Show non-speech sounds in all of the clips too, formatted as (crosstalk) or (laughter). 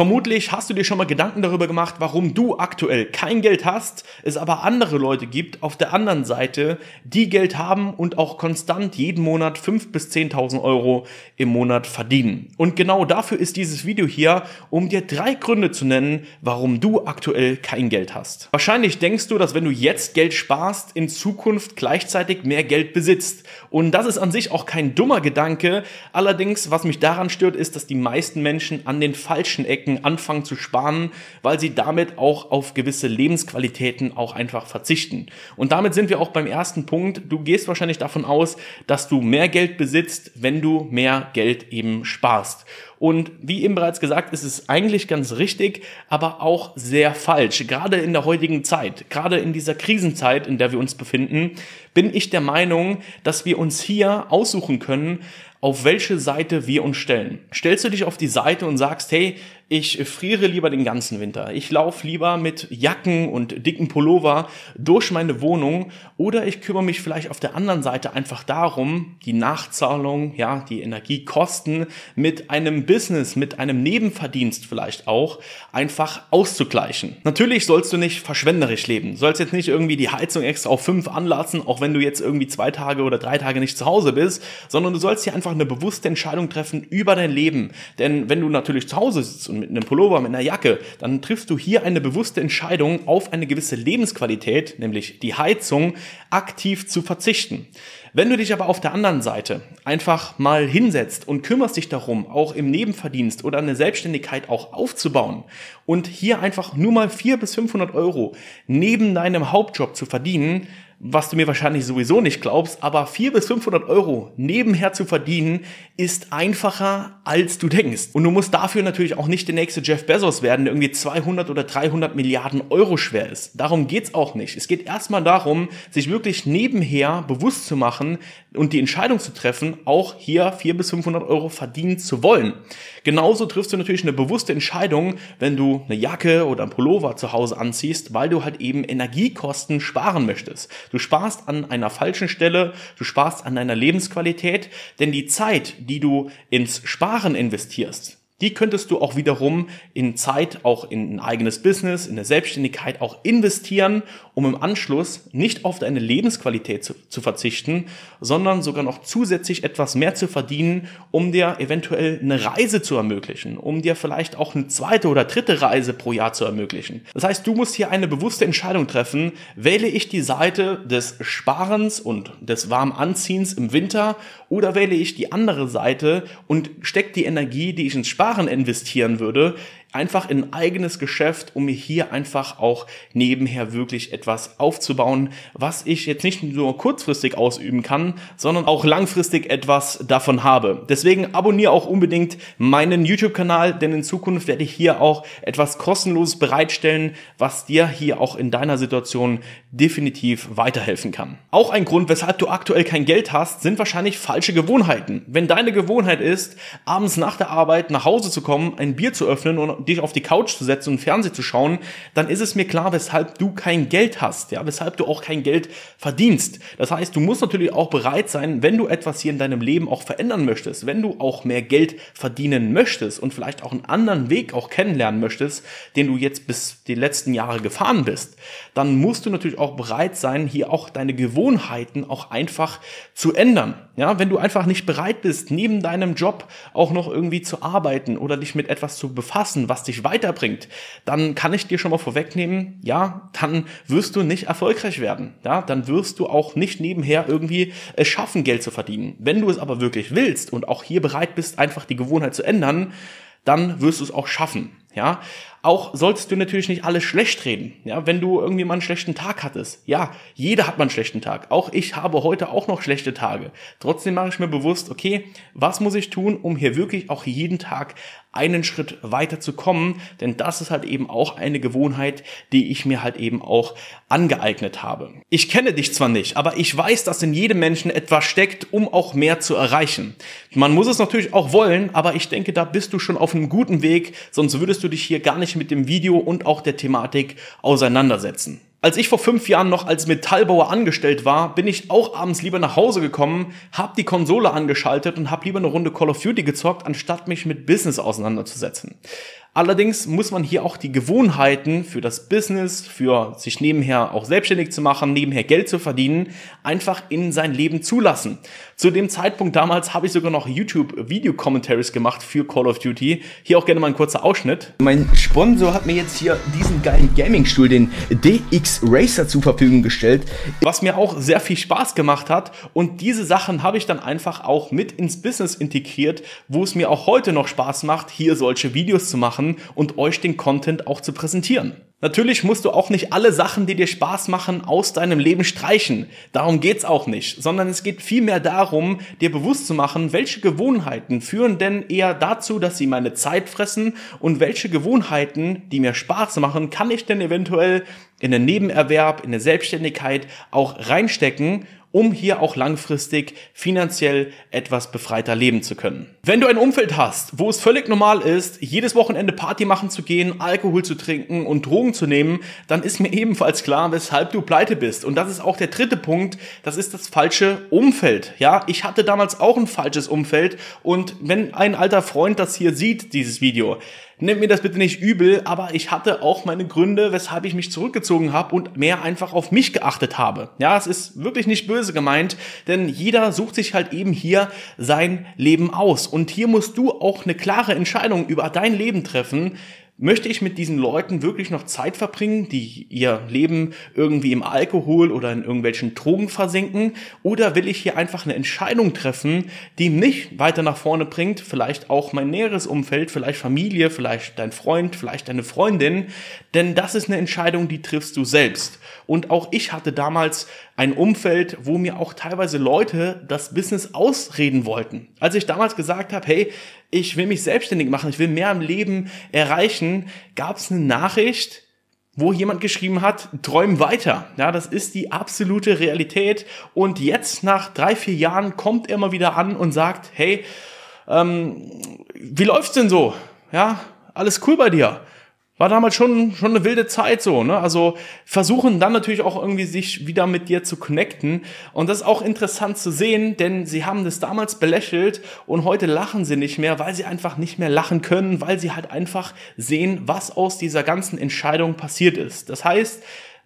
Vermutlich hast du dir schon mal Gedanken darüber gemacht, warum du aktuell kein Geld hast, es aber andere Leute gibt auf der anderen Seite, die Geld haben und auch konstant jeden Monat 5.000 bis 10.000 Euro im Monat verdienen. Und genau dafür ist dieses Video hier, um dir drei Gründe zu nennen, warum du aktuell kein Geld hast. Wahrscheinlich denkst du, dass wenn du jetzt Geld sparst, in Zukunft gleichzeitig mehr Geld besitzt. Und das ist an sich auch kein dummer Gedanke. Allerdings, was mich daran stört, ist, dass die meisten Menschen an den falschen Ecken Ecken anfangen zu sparen, weil sie damit auch auf gewisse Lebensqualitäten auch einfach verzichten. Und damit sind wir auch beim ersten Punkt. Du gehst wahrscheinlich davon aus, dass du mehr Geld besitzt, wenn du mehr Geld eben sparst. Und wie eben bereits gesagt, ist es eigentlich ganz richtig, aber auch sehr falsch. Gerade in der heutigen Zeit, gerade in dieser Krisenzeit, in der wir uns befinden, bin ich der Meinung, dass wir uns hier aussuchen können, auf welche Seite wir uns stellen. Stellst du dich auf die Seite und sagst, hey, ich friere lieber den ganzen Winter. Ich laufe lieber mit Jacken und dicken Pullover durch meine Wohnung oder ich kümmere mich vielleicht auf der anderen Seite einfach darum, die Nachzahlung, ja, die Energiekosten mit einem Business, mit einem Nebenverdienst vielleicht auch einfach auszugleichen. Natürlich sollst du nicht verschwenderisch leben. Du sollst jetzt nicht irgendwie die Heizung extra auf fünf anlassen, auch wenn du jetzt irgendwie zwei Tage oder drei Tage nicht zu Hause bist, sondern du sollst hier einfach eine bewusste Entscheidung treffen über dein Leben. Denn wenn du natürlich zu Hause sitzt und mit einem Pullover, mit einer Jacke, dann triffst du hier eine bewusste Entscheidung auf eine gewisse Lebensqualität, nämlich die Heizung, aktiv zu verzichten. Wenn du dich aber auf der anderen Seite einfach mal hinsetzt und kümmerst dich darum, auch im Nebenverdienst oder eine Selbstständigkeit auch aufzubauen und hier einfach nur mal 400 bis 500 Euro neben deinem Hauptjob zu verdienen, was du mir wahrscheinlich sowieso nicht glaubst, aber 400 bis 500 Euro nebenher zu verdienen, ist einfacher, als du denkst. Und du musst dafür natürlich auch nicht der nächste Jeff Bezos werden, der irgendwie 200 oder 300 Milliarden Euro schwer ist. Darum geht's auch nicht. Es geht erstmal darum, sich wirklich nebenher bewusst zu machen und die Entscheidung zu treffen, auch hier 400 bis 500 Euro verdienen zu wollen. Genauso triffst du natürlich eine bewusste Entscheidung, wenn du eine Jacke oder ein Pullover zu Hause anziehst, weil du halt eben Energiekosten sparen möchtest. Du sparst an einer falschen Stelle, du sparst an deiner Lebensqualität, denn die Zeit, die du ins Sparen investierst, die könntest du auch wiederum in Zeit, auch in ein eigenes Business, in eine Selbstständigkeit auch investieren, um im Anschluss nicht auf deine Lebensqualität zu, zu, verzichten, sondern sogar noch zusätzlich etwas mehr zu verdienen, um dir eventuell eine Reise zu ermöglichen, um dir vielleicht auch eine zweite oder dritte Reise pro Jahr zu ermöglichen. Das heißt, du musst hier eine bewusste Entscheidung treffen, wähle ich die Seite des Sparens und des warmen Anziehens im Winter oder wähle ich die andere Seite und stecke die Energie, die ich ins Sparen investieren würde, einfach in ein eigenes Geschäft, um mir hier einfach auch nebenher wirklich etwas aufzubauen, was ich jetzt nicht nur kurzfristig ausüben kann, sondern auch langfristig etwas davon habe. Deswegen abonniere auch unbedingt meinen YouTube-Kanal, denn in Zukunft werde ich hier auch etwas kostenloses bereitstellen, was dir hier auch in deiner Situation definitiv weiterhelfen kann. Auch ein Grund, weshalb du aktuell kein Geld hast, sind wahrscheinlich falsche Gewohnheiten. Wenn deine Gewohnheit ist, abends nach der Arbeit nach Hause zu kommen, ein Bier zu öffnen und dich auf die Couch zu setzen und Fernsehen zu schauen, dann ist es mir klar, weshalb du kein Geld hast, ja, weshalb du auch kein Geld verdienst. Das heißt, du musst natürlich auch bereit sein, wenn du etwas hier in deinem Leben auch verändern möchtest, wenn du auch mehr Geld verdienen möchtest und vielleicht auch einen anderen Weg auch kennenlernen möchtest, den du jetzt bis die letzten Jahre gefahren bist, dann musst du natürlich auch bereit sein, hier auch deine Gewohnheiten auch einfach zu ändern. Ja, wenn du einfach nicht bereit bist, neben deinem Job auch noch irgendwie zu arbeiten oder dich mit etwas zu befassen, was dich weiterbringt, dann kann ich dir schon mal vorwegnehmen, ja, dann wirst du nicht erfolgreich werden. Ja, dann wirst du auch nicht nebenher irgendwie es schaffen, Geld zu verdienen. Wenn du es aber wirklich willst und auch hier bereit bist, einfach die Gewohnheit zu ändern, dann wirst du es auch schaffen. Ja, auch solltest du natürlich nicht alles schlecht reden. Ja, wenn du irgendwie mal einen schlechten Tag hattest. Ja, jeder hat mal einen schlechten Tag. Auch ich habe heute auch noch schlechte Tage. Trotzdem mache ich mir bewusst, okay, was muss ich tun, um hier wirklich auch jeden Tag einen Schritt weiter zu kommen, denn das ist halt eben auch eine Gewohnheit, die ich mir halt eben auch angeeignet habe. Ich kenne dich zwar nicht, aber ich weiß, dass in jedem Menschen etwas steckt, um auch mehr zu erreichen. Man muss es natürlich auch wollen, aber ich denke, da bist du schon auf einem guten Weg, sonst würdest du dich hier gar nicht mit dem Video und auch der Thematik auseinandersetzen. Als ich vor fünf Jahren noch als Metallbauer angestellt war, bin ich auch abends lieber nach Hause gekommen, hab die Konsole angeschaltet und hab lieber eine Runde Call of Duty gezockt, anstatt mich mit Business auseinanderzusetzen. Allerdings muss man hier auch die Gewohnheiten für das Business, für sich nebenher auch selbstständig zu machen, nebenher Geld zu verdienen, einfach in sein Leben zulassen. Zu dem Zeitpunkt damals habe ich sogar noch YouTube-Video-Commentaries gemacht für Call of Duty. Hier auch gerne mal ein kurzer Ausschnitt. Mein Sponsor hat mir jetzt hier diesen geilen Gaming-Stuhl, den DX Racer, zur Verfügung gestellt. Was mir auch sehr viel Spaß gemacht hat. Und diese Sachen habe ich dann einfach auch mit ins Business integriert, wo es mir auch heute noch Spaß macht, hier solche Videos zu machen und euch den Content auch zu präsentieren. Natürlich musst du auch nicht alle Sachen, die dir Spaß machen, aus deinem Leben streichen. Darum geht's auch nicht, sondern es geht vielmehr darum, dir bewusst zu machen, welche Gewohnheiten führen denn eher dazu, dass sie meine Zeit fressen und welche Gewohnheiten, die mir Spaß machen, kann ich denn eventuell in den Nebenerwerb, in der Selbstständigkeit auch reinstecken um hier auch langfristig finanziell etwas befreiter leben zu können. Wenn du ein Umfeld hast, wo es völlig normal ist, jedes Wochenende Party machen zu gehen, Alkohol zu trinken und Drogen zu nehmen, dann ist mir (laughs) ebenfalls klar, weshalb du pleite bist. Und das ist auch der dritte Punkt, das ist das falsche Umfeld. Ja, ich hatte damals auch ein falsches Umfeld und wenn ein alter Freund das hier sieht, dieses Video, Nehmt mir das bitte nicht übel, aber ich hatte auch meine Gründe, weshalb ich mich zurückgezogen habe und mehr einfach auf mich geachtet habe. Ja, es ist wirklich nicht böse gemeint, denn jeder sucht sich halt eben hier sein Leben aus. Und hier musst du auch eine klare Entscheidung über dein Leben treffen, Möchte ich mit diesen Leuten wirklich noch Zeit verbringen, die ihr Leben irgendwie im Alkohol oder in irgendwelchen Drogen versinken? Oder will ich hier einfach eine Entscheidung treffen, die mich weiter nach vorne bringt? Vielleicht auch mein näheres Umfeld, vielleicht Familie, vielleicht dein Freund, vielleicht deine Freundin. Denn das ist eine Entscheidung, die triffst du selbst. Und auch ich hatte damals ein Umfeld, wo mir auch teilweise Leute das Business ausreden wollten. Als ich damals gesagt habe, hey, ich will mich selbstständig machen, ich will mehr im Leben erreichen, gab es eine Nachricht, wo jemand geschrieben hat, träum weiter. Ja, das ist die absolute Realität. Und jetzt nach drei, vier Jahren kommt er mal wieder an und sagt, hey, ähm, wie läuft's denn so? Ja, alles cool bei dir war damals schon, schon eine wilde Zeit so, ne? Also versuchen dann natürlich auch irgendwie sich wieder mit dir zu connecten. Und das ist auch interessant zu sehen, denn sie haben das damals belächelt und heute lachen sie nicht mehr, weil sie einfach nicht mehr lachen können, weil sie halt einfach sehen, was aus dieser ganzen Entscheidung passiert ist. Das heißt,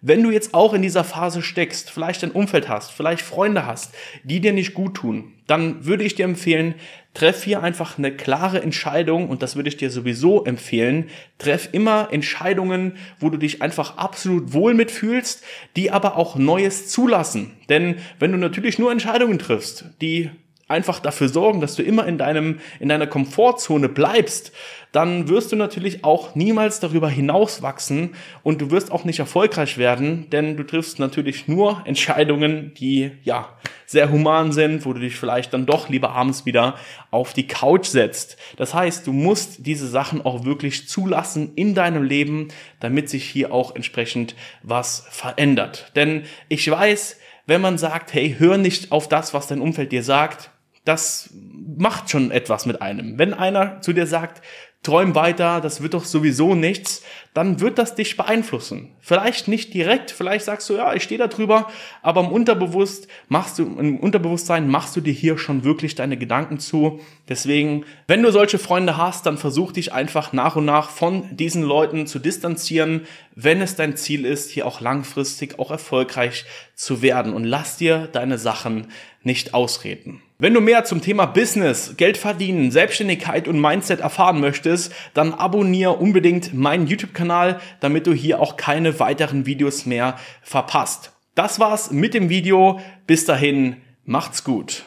wenn du jetzt auch in dieser Phase steckst, vielleicht ein Umfeld hast, vielleicht Freunde hast, die dir nicht gut tun, dann würde ich dir empfehlen, treff hier einfach eine klare Entscheidung und das würde ich dir sowieso empfehlen. Treff immer Entscheidungen, wo du dich einfach absolut wohl mitfühlst, die aber auch Neues zulassen. Denn wenn du natürlich nur Entscheidungen triffst, die einfach dafür sorgen, dass du immer in deinem, in deiner Komfortzone bleibst, dann wirst du natürlich auch niemals darüber hinaus wachsen und du wirst auch nicht erfolgreich werden, denn du triffst natürlich nur Entscheidungen, die, ja, sehr human sind, wo du dich vielleicht dann doch lieber abends wieder auf die Couch setzt. Das heißt, du musst diese Sachen auch wirklich zulassen in deinem Leben, damit sich hier auch entsprechend was verändert. Denn ich weiß, wenn man sagt, hey, hör nicht auf das, was dein Umfeld dir sagt, das macht schon etwas mit einem. Wenn einer zu dir sagt, träum weiter, das wird doch sowieso nichts, dann wird das dich beeinflussen. Vielleicht nicht direkt, vielleicht sagst du, ja, ich stehe da drüber, aber im Unterbewusst machst du, im Unterbewusstsein machst du dir hier schon wirklich deine Gedanken zu. Deswegen, wenn du solche Freunde hast, dann versuch dich einfach nach und nach von diesen Leuten zu distanzieren, wenn es dein Ziel ist, hier auch langfristig auch erfolgreich zu werden und lass dir deine Sachen nicht ausreden. Wenn du mehr zum Thema Business, Geld verdienen, Selbstständigkeit und Mindset erfahren möchtest, dann abonniere unbedingt meinen YouTube-Kanal, damit du hier auch keine weiteren Videos mehr verpasst. Das war's mit dem Video. Bis dahin, macht's gut.